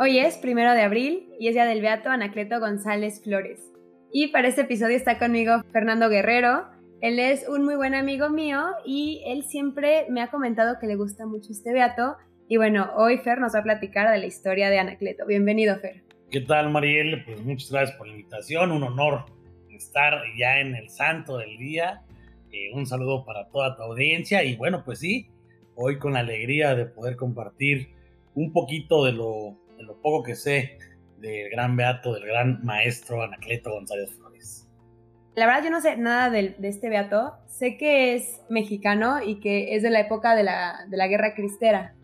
Hoy es primero de abril y es día del Beato Anacleto González Flores. Y para este episodio está conmigo Fernando Guerrero. Él es un muy buen amigo mío y él siempre me ha comentado que le gusta mucho este Beato. Y bueno, hoy Fer nos va a platicar de la historia de Anacleto. Bienvenido, Fer. ¿Qué tal, Mariel? Pues muchas gracias por la invitación. Un honor estar ya en el santo del día. Eh, un saludo para toda tu audiencia. Y bueno, pues sí, hoy con la alegría de poder compartir un poquito de lo, de lo poco que sé del gran beato, del gran maestro Anacleto González Flores. La verdad yo no sé nada de, de este beato, sé que es mexicano y que es de la época de la, de la guerra cristera.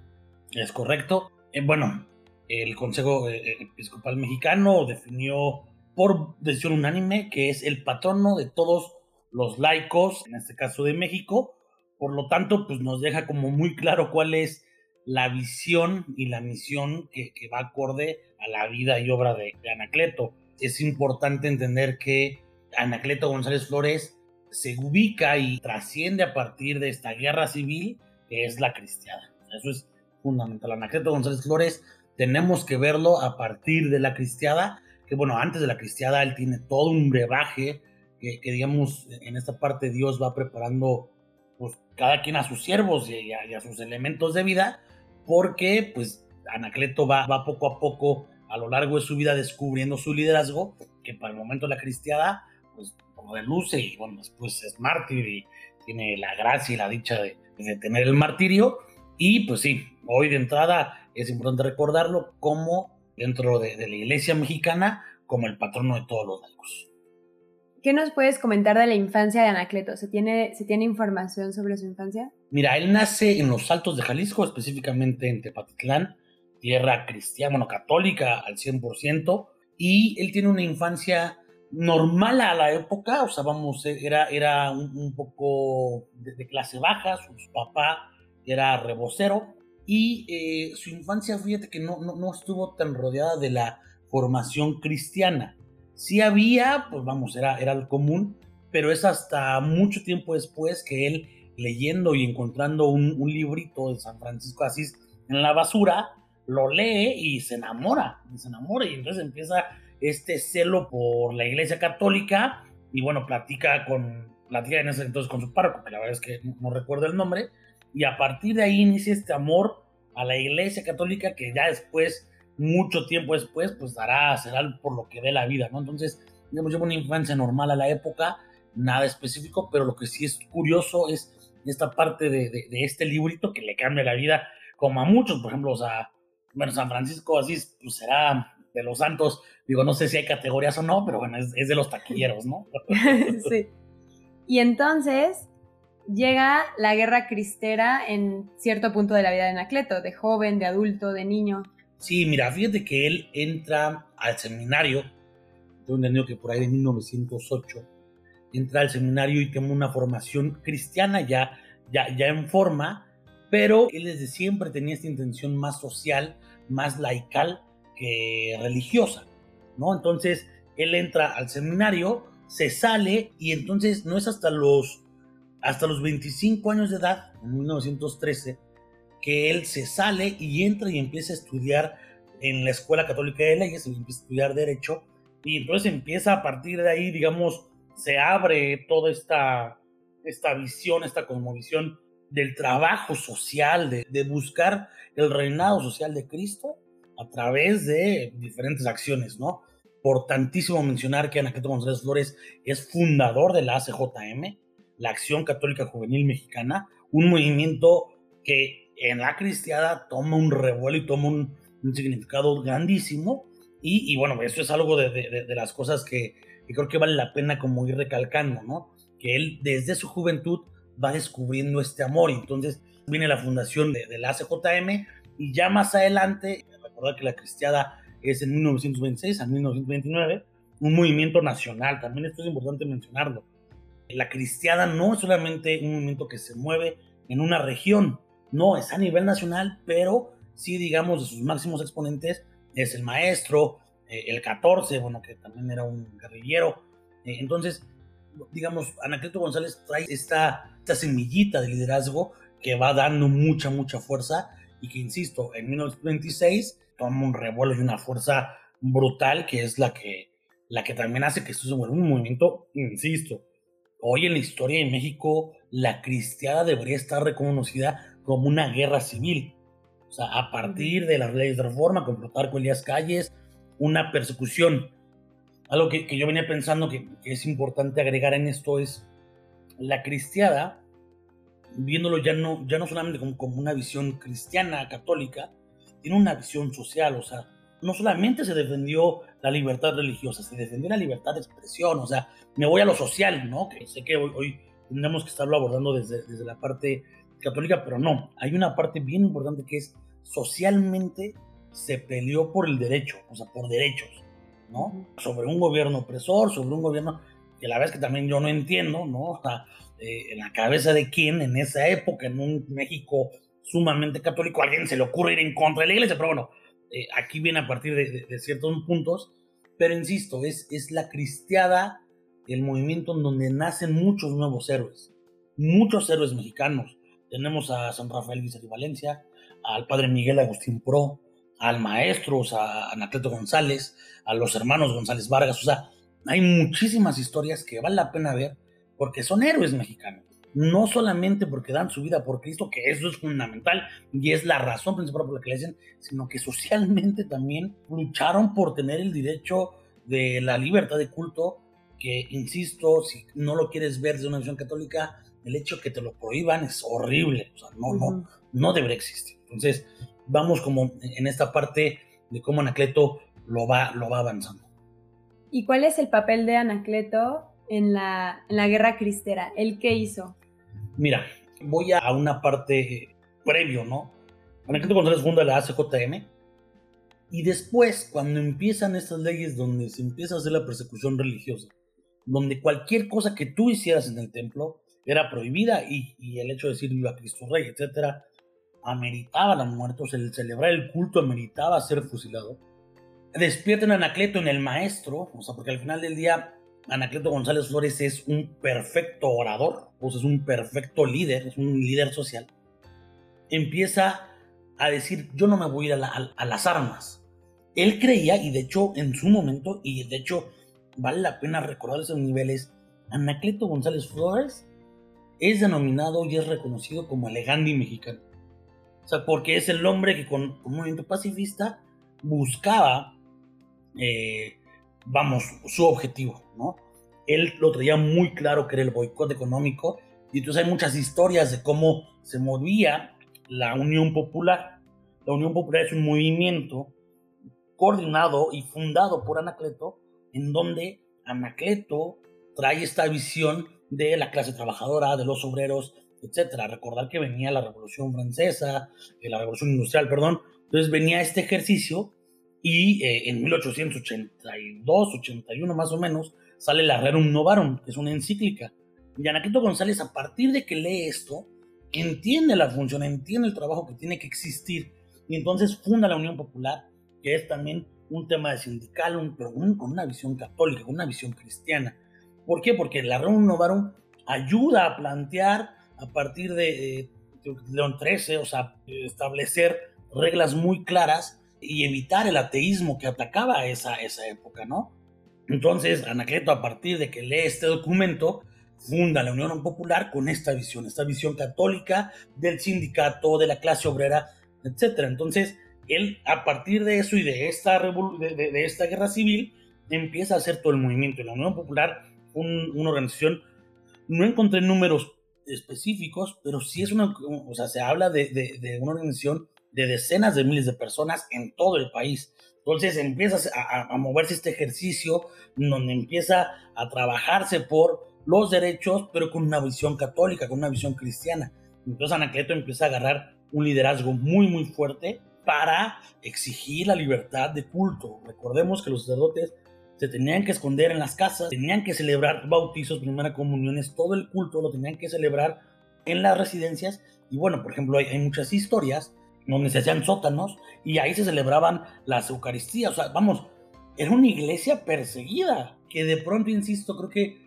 Es correcto. Eh, bueno, el Consejo eh, Episcopal Mexicano definió por decisión unánime que es el patrono de todos los laicos, en este caso de México. Por lo tanto, pues nos deja como muy claro cuál es la visión y la misión que, va acorde a la vida y obra de, Anacleto. Es importante entender que Anacleto González Flores se ubica y trasciende a partir de esta guerra civil que es la cristiana. Eso es fundamental. Anacleto González Flores tenemos que verlo a partir de la cristiada, que bueno, antes de la cristiada él tiene todo un brebaje que, que digamos en esta parte Dios va preparando pues cada quien a sus siervos y a sus elementos de vida porque pues Anacleto va, va, poco a poco a lo largo de su vida descubriendo su liderazgo, que para el momento de la cristiada pues reluce y bueno, después es mártir y tiene la gracia y la dicha de, tener el martirio. Y pues sí, hoy de entrada es importante recordarlo como dentro de, de la iglesia mexicana, como el patrono de todos los laicos. ¿Qué nos puedes comentar de la infancia de Anacleto? ¿Se tiene, ¿Se tiene información sobre su infancia? Mira, él nace en los Altos de Jalisco, específicamente en Tepatitlán, tierra cristiana, bueno, católica al 100%, y él tiene una infancia normal a la época, o sea, vamos, era, era un, poco de, clase baja, su, su, papá era rebocero, y eh, su infancia, fíjate que no, no, no estuvo tan rodeada de la formación cristiana sí había, pues vamos, era, era común, pero es hasta mucho tiempo después que él leyendo y encontrando un, un, librito de San Francisco Asís en la basura, lo lee y se enamora, y se enamora y entonces empieza este celo por la iglesia católica y bueno, platica con, platica en ese entonces con su párroco, que la verdad es que no, no recuerdo el nombre, y a partir de ahí inicia este amor a la iglesia católica que ya después mucho tiempo después, pues dará, será por lo que dé la vida, ¿no? Entonces, digamos, llevo una infancia normal a la época, nada específico, pero lo que sí es curioso es esta parte de, este librito que le cambia la vida, como a muchos, por ejemplo, o sea, bueno, San Francisco así pues será de los santos, digo, no sé si hay categorías o no, pero bueno, es, es de los taquilleros, ¿no? sí. Y entonces llega la guerra cristera en cierto punto de la vida de Anacleto, de joven, de adulto, de niño. Sí, mira, fíjate que él entra al seminario, tengo entendido que por ahí de 1908, entra al seminario y tiene una formación cristiana ya, ya, ya en forma, pero él desde siempre tenía esta intención más social, más laical que religiosa, ¿no? Entonces, él entra al seminario, se sale y entonces no es hasta los, hasta los 25 años de edad, en 1913, que él se sale y entra y empieza a estudiar en la Escuela Católica de Leyes, empieza a estudiar Derecho, y entonces empieza a partir de ahí, digamos, se abre toda esta, esta visión, esta cosmovisión del trabajo social, de, de buscar el reinado social de Cristo a través de diferentes acciones, ¿no? Por tantísimo mencionar que Anacleto González Flores es fundador de la ACJM, la Acción Católica Juvenil Mexicana, un movimiento que en la cristiada toma un revuelo y toma un, un significado grandísimo. Y, y, bueno, eso es algo de, de, de las cosas que, que, creo que vale la pena como ir recalcando, ¿no? Que él desde su juventud va descubriendo este amor y entonces viene la fundación de, de la ACJM y ya más adelante, recordar que la cristiada es en 1926 a 1929, un movimiento nacional, también esto es importante mencionarlo. La cristiada no es solamente un movimiento que se mueve en una región, no, es a nivel nacional, pero sí, digamos, de sus máximos exponentes es el maestro, eh, el 14, bueno, que también era un guerrillero. Eh, entonces, digamos, Anacleto González trae esta, esta semillita de liderazgo que va dando mucha, mucha fuerza y que, insisto, en 1926 toma un revuelo y una fuerza brutal que es la que, la que también hace que esto se vuelva un movimiento, insisto, hoy en la historia de México la cristiada debería estar reconocida como una guerra civil. O sea, a partir de las leyes de reforma, con Plutarco Elías Calles, una persecución. Algo que, yo venía pensando que, que, es importante agregar en esto es la cristiada, viéndolo ya no, ya no solamente como, como una visión cristiana, católica, tiene una visión social, o sea, no solamente se defendió la libertad religiosa, se defendió la libertad de expresión, o sea, me voy a lo social, ¿no? Que sé que hoy, hoy tendremos que estarlo abordando desde, desde la parte católica, pero no, hay una parte bien importante que es socialmente se peleó por el derecho, o sea, por derechos, ¿no? Sobre un gobierno opresor, sobre un gobierno que la vez que también yo no entiendo, ¿no? O sea, eh, en la cabeza de quién en esa época, en un México sumamente católico, a alguien se le ocurre ir en contra de la iglesia, pero bueno, eh, aquí viene a partir de, de, ciertos puntos, pero insisto, es, es la cristiada, el movimiento en donde nacen muchos nuevos héroes, muchos héroes mexicanos. Tenemos a San Rafael Vicente Valencia, al padre Miguel Agustín Pro, al maestro, o a Anacleto González, a los hermanos González Vargas, o sea, hay muchísimas historias que vale la pena ver porque son héroes mexicanos. No solamente porque dan su vida por Cristo, que eso es fundamental y es la razón principal por la que le dicen, sino que socialmente también lucharon por tener el derecho de la libertad de culto, que, insisto, si no lo quieres ver desde una visión católica, el hecho que te lo prohíban es horrible, o sea, no, no, no debería existir. Entonces, vamos como en esta parte de cómo Anacleto lo va, lo va avanzando. ¿Y cuál es el papel de Anacleto en la, en la guerra cristera? ¿El qué hizo? Mira, voy a una parte previo, ¿no? Anacleto González funda la ACJM y después, cuando empiezan estas leyes donde se empieza a hacer la persecución religiosa, donde cualquier cosa que tú hicieras en el templo era prohibida y, y el hecho de decir viva Cristo Rey, etcétera, ameritaba la muerte, o sea, el celebrar el culto ameritaba ser fusilado. Despierten a Anacleto en el maestro, o sea, porque al final del día Anacleto González Flores es un perfecto orador, sea, es un perfecto líder, es un líder social. Empieza a decir, yo no me voy a ir a, las armas. Él creía, y de hecho en su momento, y de hecho vale la pena recordar esos niveles, Anacleto González Flores es denominado y es reconocido como el Gandhi mexicano. O sea, porque es el hombre que con, un movimiento pacifista buscaba, eh, vamos, su objetivo, ¿no? Él lo traía muy claro que era el boicot económico y entonces hay muchas historias de cómo se movía la Unión Popular. La Unión Popular es un movimiento coordinado y fundado por Anacleto, en donde Anacleto trae esta visión de la clase trabajadora, de los obreros, etcétera. Recordar que venía la Revolución Francesa, eh, la Revolución Industrial, perdón. Entonces venía este ejercicio y eh, en 1882, 81 más o menos, sale la Rerum Novarum, que es una encíclica. Y Anaquito González, a partir de que lee esto, entiende la función, entiende el trabajo que tiene que existir, y entonces funda la Unión Popular, que es también un tema de sindical, un, pero con una visión católica, con una visión cristiana. ¿Por qué? Porque la Rerum Novarum ayuda a plantear a partir de, León XIII, o sea, establecer reglas muy claras y evitar el ateísmo que atacaba esa, esa época, ¿no? Entonces, Anacleto, a partir de que lee este documento, funda la Unión Popular con esta visión, esta visión católica del sindicato, de la clase obrera, etc. Entonces, él, a partir de eso y de esta, de, de, esta guerra civil, empieza a hacer todo el movimiento. La Unión Popular, una organización, no encontré números específicos, pero sí es una, o sea, se habla de, de, una organización de decenas de miles de personas en todo el país. Entonces empieza a, a, moverse este ejercicio donde empieza a trabajarse por los derechos, pero con una visión católica, con una visión cristiana. Entonces Anacleto empieza a agarrar un liderazgo muy, muy fuerte para exigir la libertad de culto. Recordemos que los sacerdotes se tenían que esconder en las casas, tenían que celebrar bautizos, primera comuniones, todo el culto lo tenían que celebrar en las residencias. Y bueno, por ejemplo, hay, muchas historias donde se hacían sótanos y ahí se celebraban las Eucaristías. O sea, vamos, era una iglesia perseguida, que de pronto, insisto, creo que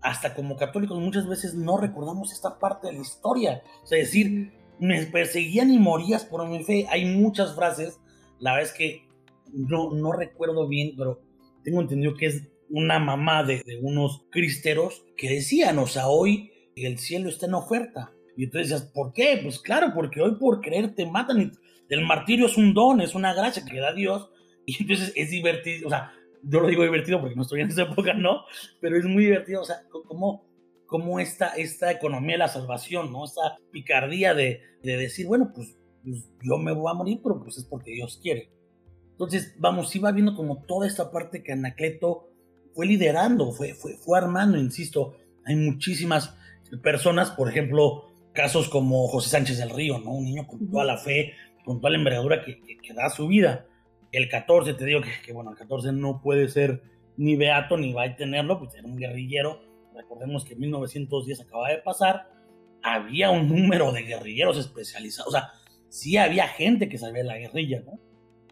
hasta como católicos muchas veces no recordamos esta parte de la historia. O sea, decir, me perseguían y morías por mi fe. Hay muchas frases, la verdad es que no, no recuerdo bien, pero tengo entendido que es una mamá de, de unos cristeros que decían, o sea, hoy el cielo está en oferta. Y entonces decías, ¿por qué? Pues claro, porque hoy por creer te matan y el martirio es un don, es una gracia que da Dios. Y entonces es divertido, o sea, yo lo digo divertido porque no estoy en esa época, ¿no? Pero es muy divertido, o sea, como cómo esta, esta economía de la salvación, ¿no? Esta picardía de, de decir, bueno, pues, pues, yo me voy a morir, pero pues es porque Dios quiere. Entonces, vamos, iba viendo como toda esta parte que Anacleto fue liderando, fue, fue, fue armando, insisto, hay muchísimas personas, por ejemplo, casos como José Sánchez del Río, ¿no? Un niño con toda la fe, con toda la envergadura que, que, da su vida. El 14, te digo que, que, bueno, el 14 no puede ser ni beato ni va a tenerlo, pues era un guerrillero recordemos que en 1910 acaba de pasar, había un número de guerrilleros especializados, o sea, sí había gente que sabía la guerrilla, ¿no?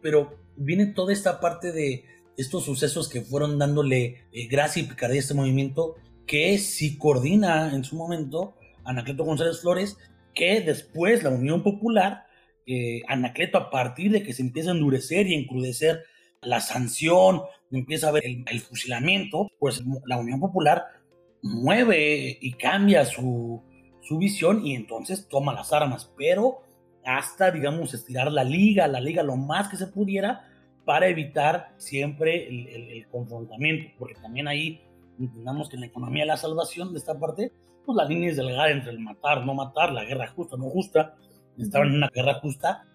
Pero viene toda esta parte de estos sucesos que fueron dándole eh, gracia y picardía a este movimiento, que sí coordina en su momento Anacleto González Flores, que después la Unión Popular, eh, Anacleto a partir de que se empieza a endurecer y encrudecer la sanción, empieza a ver el, el fusilamiento, pues la Unión Popular mueve y cambia su, su visión y entonces toma las armas, pero hasta, digamos, estirar la liga, la liga lo más que se pudiera para evitar siempre el, confrontamiento, porque también ahí entendamos que en la economía de la salvación de esta parte, pues la línea es delgada entre el matar, no matar, la guerra justa, no justa, estaban en una guerra justa,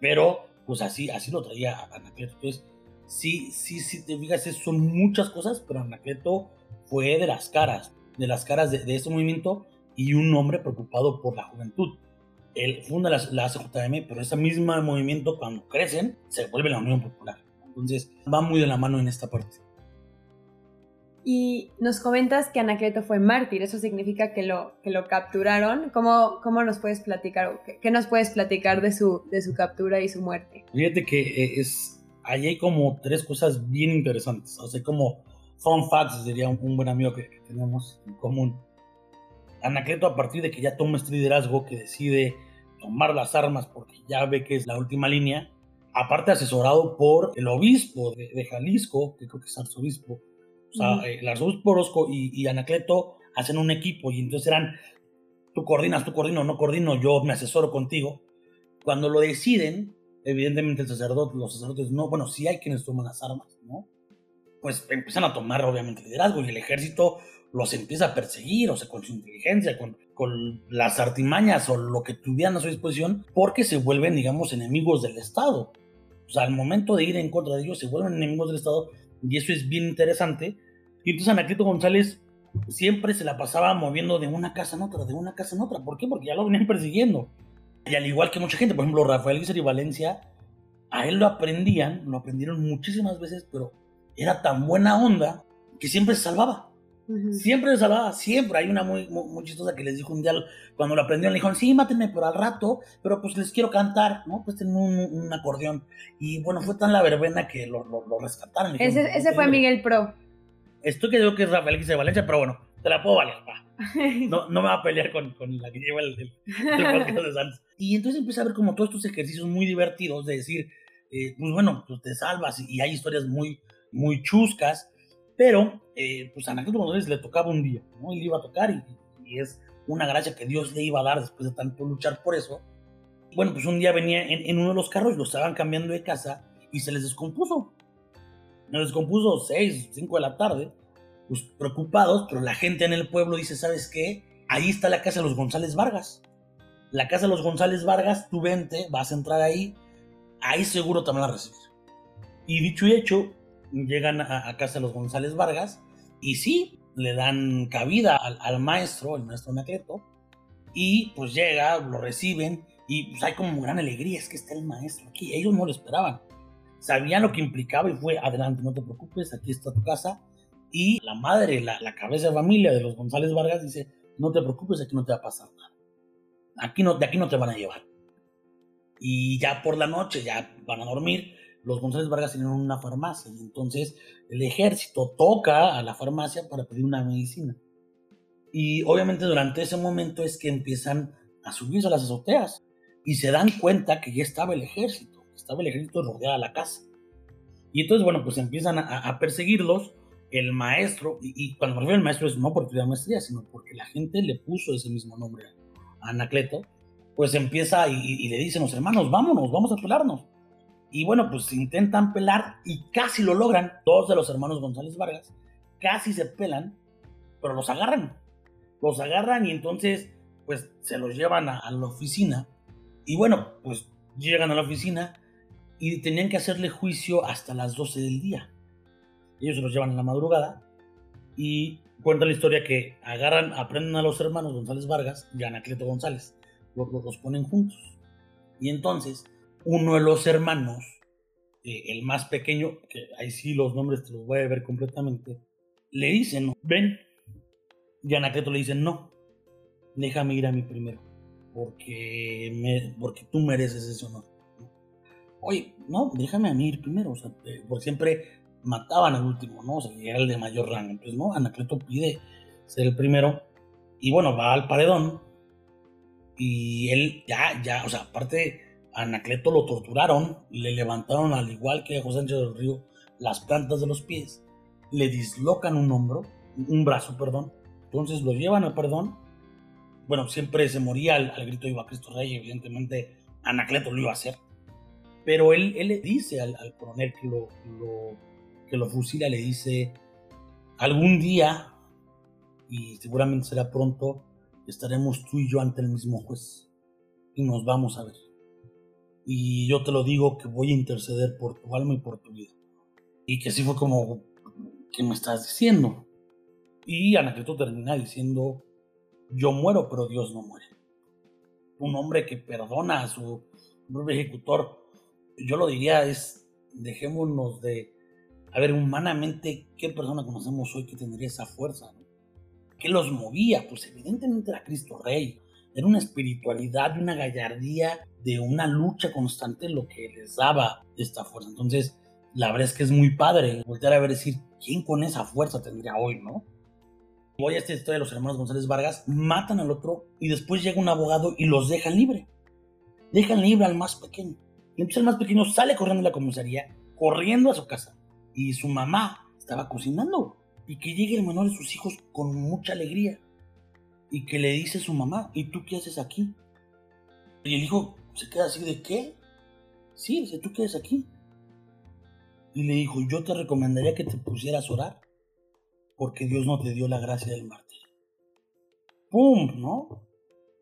pero pues así, así lo traía Anacleto. Entonces, sí, sí, sí, te fijas, son muchas cosas, pero Anacleto fue de las caras, de las caras de, de este movimiento y un hombre preocupado por la juventud. Él funda la, la CJM, pero ese mismo movimiento cuando crecen se vuelve la Unión Popular. Entonces va muy de la mano en esta parte. Y nos comentas que Anacleto fue mártir, eso significa que lo, que lo capturaron. ¿Cómo, ¿Cómo nos puedes platicar, qué, qué, nos puedes platicar de su, de su captura y su muerte? Fíjate que eh, es, ahí hay como tres cosas bien interesantes, o sea, como fun facts, diría un, un buen amigo que, que, tenemos en común. Anacleto, a partir de que ya toma este liderazgo, que decide tomar las armas porque ya ve que es la última línea, aparte asesorado por el obispo de, de Jalisco, que creo que es arzobispo, o sea, el arzobispo Orozco y, y, Anacleto hacen un equipo y entonces eran, tú coordinas, tú coordino, no coordino, yo me asesoro contigo. Cuando lo deciden, evidentemente el sacerdote, los sacerdotes, no, bueno, sí hay quienes toman las armas, ¿no? pues empiezan a tomar obviamente liderazgo y el ejército los empieza a perseguir, o sea, con su inteligencia, con, con las artimañas o lo que tuvieran a su disposición, porque se vuelven, digamos, enemigos del Estado. O sea, al momento de ir en contra de ellos, se vuelven enemigos del Estado, y eso es bien interesante. Y entonces Anacleto González siempre se la pasaba moviendo de una casa en otra, de una casa en otra. ¿Por qué? Porque ya lo venían persiguiendo. Y al igual que mucha gente, por ejemplo, Rafael Guizar y Valencia, a él lo aprendían, lo aprendieron muchísimas veces, pero era tan buena onda que siempre se salvaba. Uh -huh. Siempre se salvaba, siempre. Hay una muy, muy, muy, chistosa que les dijo un día, cuando lo aprendieron, le dijeron, sí, mátenme, pero al rato, pero pues les quiero cantar, ¿no? Pues tengo un, un acordeón. Y bueno, fue tan la verbena que lo, lo, lo rescataron. Dijeron, ese, ese fue Miguel Pro. Esto que digo que es Rafael de Valencia, pero bueno, te la puedo valer, va. No, no me va a pelear con, con la que lleva el, el, el de Santos. Y entonces empieza a ver como todos estos ejercicios muy divertidos de decir, eh, pues bueno, pues te salvas y, y hay historias muy, muy chuscas, pero eh, pues a Anacleto González le tocaba un día, ¿no? Él iba a tocar y, y, es una gracia que Dios le iba a dar después de tanto luchar por eso. Bueno, pues un día venía en, uno de los carros, lo estaban cambiando de casa y se les descompuso. Se les descompuso 6, 5 de la tarde, pues preocupados, pero la gente en el pueblo dice, ¿sabes qué? Ahí está la casa de los González Vargas. La casa de los González Vargas, tú vente, vas a entrar ahí, ahí seguro te van a recibir. Y dicho y hecho, llegan a, a, casa los González Vargas y sí, le dan cabida al, al maestro, el maestro Anacleto, y pues llega, lo reciben y pues hay como gran alegría, es que está el maestro aquí, ellos no lo esperaban, sabían lo que implicaba y fue, adelante, no te preocupes, aquí está tu casa, y la madre, la, la cabeza de familia de los González Vargas dice, no te preocupes, aquí no te va a pasar nada, aquí no, de aquí no te van a llevar. Y ya por la noche, ya van a dormir, los González Vargas tienen una farmacia y entonces el ejército toca a la farmacia para pedir una medicina. Y obviamente durante ese momento es que empiezan a subirse a las azoteas. y se dan cuenta que ya estaba el ejército, estaba el ejército rodeado la casa. Y entonces, bueno, pues empiezan a, perseguirlos. El maestro, y, cuando me refiero al maestro es no porque tuviera maestría, sino porque la gente le puso ese mismo nombre a Anacleto, pues empieza y, y le dicen los hermanos, vámonos, vamos a pelarnos. Y bueno, pues intentan pelar y casi lo logran. Dos de los hermanos González Vargas casi se pelan, pero los agarran. Los agarran y entonces pues se los llevan a, la oficina. Y bueno, pues llegan a la oficina y tenían que hacerle juicio hasta las 12 del día. Ellos se los llevan en la madrugada y cuenta la historia que agarran, aprenden a los hermanos González Vargas y Anacleto González. Los, los ponen juntos. Y entonces uno de los hermanos, eh, el más pequeño, que ahí sí los nombres te los voy a ver completamente, le dicen, ven. Y Anacleto le dice, no, déjame ir a mí primero, porque, me, porque tú mereces ese honor. Oye, no, déjame a mí ir primero, o sea, eh, siempre mataban al último, ¿no? O sea, era el de mayor rango. Entonces, no, Anacleto pide ser el primero y bueno, va al paredón y él ya, ya, o sea, aparte, Anacleto lo torturaron, le levantaron al igual que a José Sánchez del Río las plantas de los pies le dislocan un hombro, un brazo, perdón. Entonces lo llevan al perdón. Bueno, siempre se moría al, grito de Iba Cristo Rey, evidentemente Anacleto lo iba a hacer. Pero él, él le dice al, coronel que lo, que lo fusila, le dice, algún día, y seguramente será pronto, estaremos tú y yo ante el mismo juez y nos vamos a ver. Y yo te lo digo que voy a interceder por tu alma y por tu vida. Y que así fue como ¿qué me estás diciendo? Y Anacleto termina diciendo, yo muero, pero Dios no muere. Un hombre que perdona a su propio ejecutor, yo lo diría es, dejémonos de, a ver, humanamente, ¿qué persona conocemos hoy que tendría esa fuerza? ¿Qué los movía? Pues evidentemente era Cristo Rey. Era una espiritualidad, una gallardía, de una lucha constante lo que les daba esta fuerza. Entonces, la verdad es que es muy padre voltear a ver decir, ¿quién con esa fuerza tendría hoy, no? Voy a esta historia de los hermanos González Vargas, matan al otro y después llega un abogado y los dejan libre. Dejan libre al más pequeño. Y entonces el más pequeño sale corriendo de la comisaría, corriendo a su casa. Y su mamá estaba cocinando. Y que llegue el menor de sus hijos con mucha alegría. Y que le dice a su mamá, ¿y tú qué haces aquí? Y el hijo se queda así de qué? Sí, dice, ¿tú qué haces aquí? y le dijo, yo te recomendaría que te pusieras a orar, porque Dios no te dio la gracia del mártir. ¡Pum! ¿No?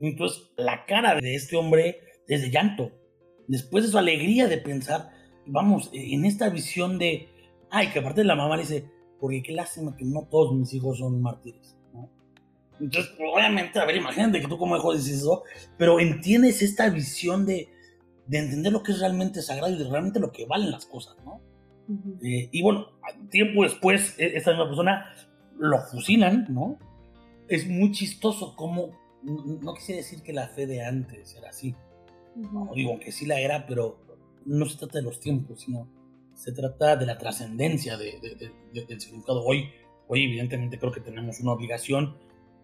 Entonces, la cara de este hombre es de llanto. Después de su alegría de pensar, vamos, en esta visión de, ay, que aparte de la mamá le dice, porque qué lástima que no todos mis hijos son mártires. ¿No? Entonces, obviamente, a ver, imagínate que tú como hijo dices eso, pero entiendes esta visión de, de entender lo que es realmente sagrado y de realmente lo que valen las cosas, ¿no? Eh, y bueno, tiempo después, e, esta misma persona lo fusilan, ¿no? Es muy chistoso como, no, quisiera decir que la fe de antes era así, no, digo que sí la era, pero no se trata de los tiempos, sino se trata de la trascendencia de, del significado. Hoy, hoy evidentemente creo que tenemos una obligación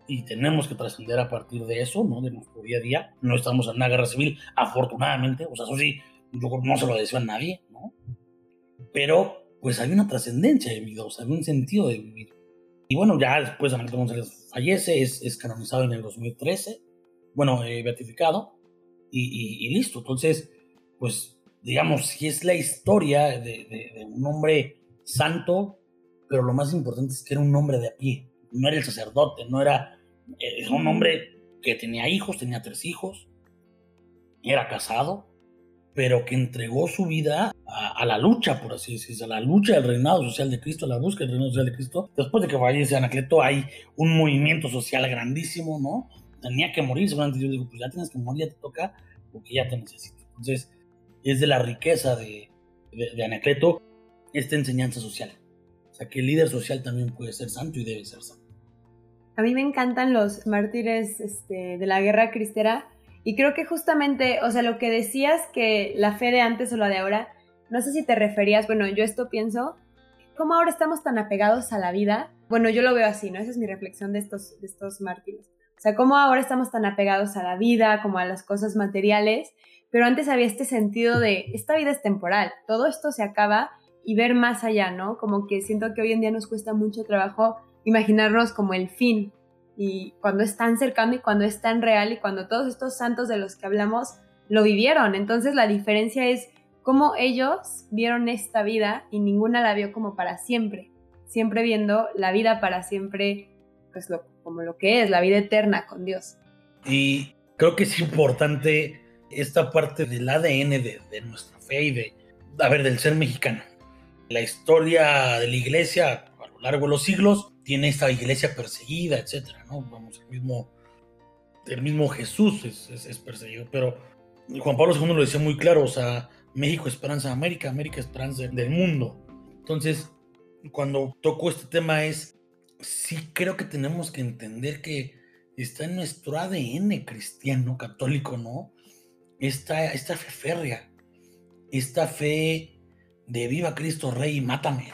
y tenemos que trascender a partir de eso, ¿no? De nuestro día a día. No estamos en una guerra civil, afortunadamente, o sea, eso sí, yo no se lo deseo a nadie, ¿no? pero pues hay una trascendencia de vida, o sea, hay un sentido de vivir. Y bueno, ya después Anacleto González fallece, es, es, canonizado en el 2013, bueno, eh, beatificado, y, listo. Entonces, pues, digamos, si es la historia de, de, un hombre santo, pero lo más importante es que era un hombre de a pie, no era el sacerdote, no era, era un hombre que tenía hijos, tenía tres hijos, era casado, pero que entregó su vida a, la lucha, por así decirlo, a la lucha del reinado social de Cristo, a la búsqueda del reinado social de Cristo. Después de que fallece Anacleto, hay un movimiento social grandísimo, ¿no? Tenía que morir, seguramente yo digo, pues ya tienes que morir, ya te toca, porque ya te necesito. Entonces, es de la riqueza de, de, Anacleto esta enseñanza social. O sea, que el líder social también puede ser santo y debe ser santo. A mí me encantan los mártires este, de la guerra cristera y creo que justamente, o sea, lo que decías que la fe de antes o la de ahora, no sé si te referías, bueno, yo esto pienso, ¿cómo ahora estamos tan apegados a la vida? Bueno, yo lo veo así, ¿no? Esa es mi reflexión de estos, de estos mártires. O sea, cómo ahora estamos tan apegados a la vida, como a las cosas materiales, pero antes había este sentido de, esta vida es temporal, todo esto se acaba y ver más allá, ¿no? Como que siento que hoy en día nos cuesta mucho trabajo imaginarnos como el fin y cuando es tan cercano y cuando es tan real y cuando todos estos santos de los que hablamos lo vivieron. Entonces la diferencia es cómo ellos vieron esta vida y ninguna la vio como para siempre, siempre viendo la vida para siempre, pues como lo que es, la vida eterna con Dios. Y creo que es importante esta parte del ADN de, nuestra fe y de, a ver, del ser mexicano. La historia de la iglesia a lo largo de los siglos tiene esta iglesia perseguida, etcétera, ¿no? Vamos, el mismo, el mismo Jesús es, es, perseguido, pero Juan Pablo II lo decía muy claro, o sea, México esperanza de América, América esperanza del mundo. Entonces, cuando toco este tema es, sí creo que tenemos que entender que está en nuestro ADN cristiano, católico, ¿no? esta, esta fe férrea, esta fe de viva Cristo Rey y mátame,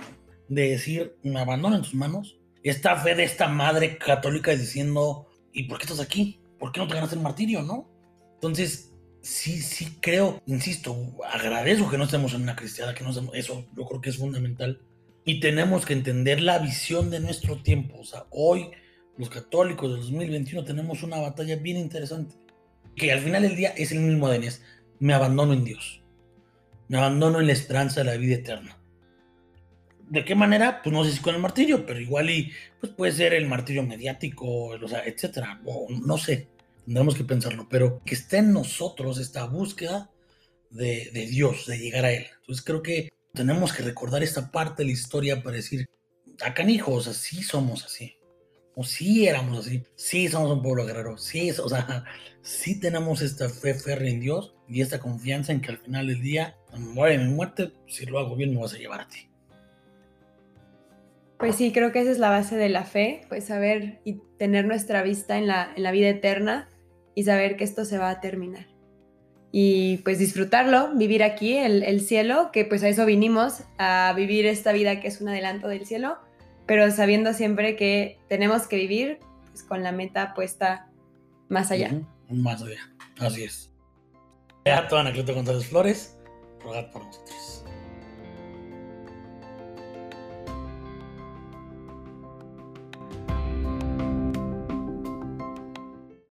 de decir, me abandono en tus manos, esta fe de esta madre católica diciendo, ¿y por qué estás aquí? ¿Por qué no te ganas el martirio, no? Entonces, sí, sí creo, insisto, agradezco que no estemos en una cristiana, que no estemos, eso yo creo que es fundamental. Y tenemos que entender la visión de nuestro tiempo. O sea, hoy los católicos del 2021 tenemos una batalla bien interesante que al final del día es el mismo de Me abandono en Dios. Me abandono en la esperanza de la vida eterna. ¿De qué manera? Pues no sé si con el martirio, pero igual y pues puede ser el martirio mediático, o sea, etcétera. no sé, tendremos que pensarlo, pero que esté en nosotros esta búsqueda de, de Dios, de llegar a Él. Entonces creo que tenemos que recordar esta parte de la historia para decir, acá hijos, así somos así o sí éramos así, sí somos un pueblo guerrero, sí, o sea, sí tenemos esta fe férrea en Dios y esta confianza en que al final del día, muere mi muerte, si lo hago bien me vas a llevar a ti. Pues sí, creo que esa es la base de la fe, pues saber y tener nuestra vista en la, en la vida eterna y saber que esto se va a terminar. Y pues disfrutarlo, vivir aquí el, el cielo, que pues a eso vinimos, a vivir esta vida que es un adelanto del cielo pero sabiendo siempre que tenemos que vivir pues, con la meta puesta más allá. Más allá, así es. Beato Anacleto González Flores, rogad por nosotros.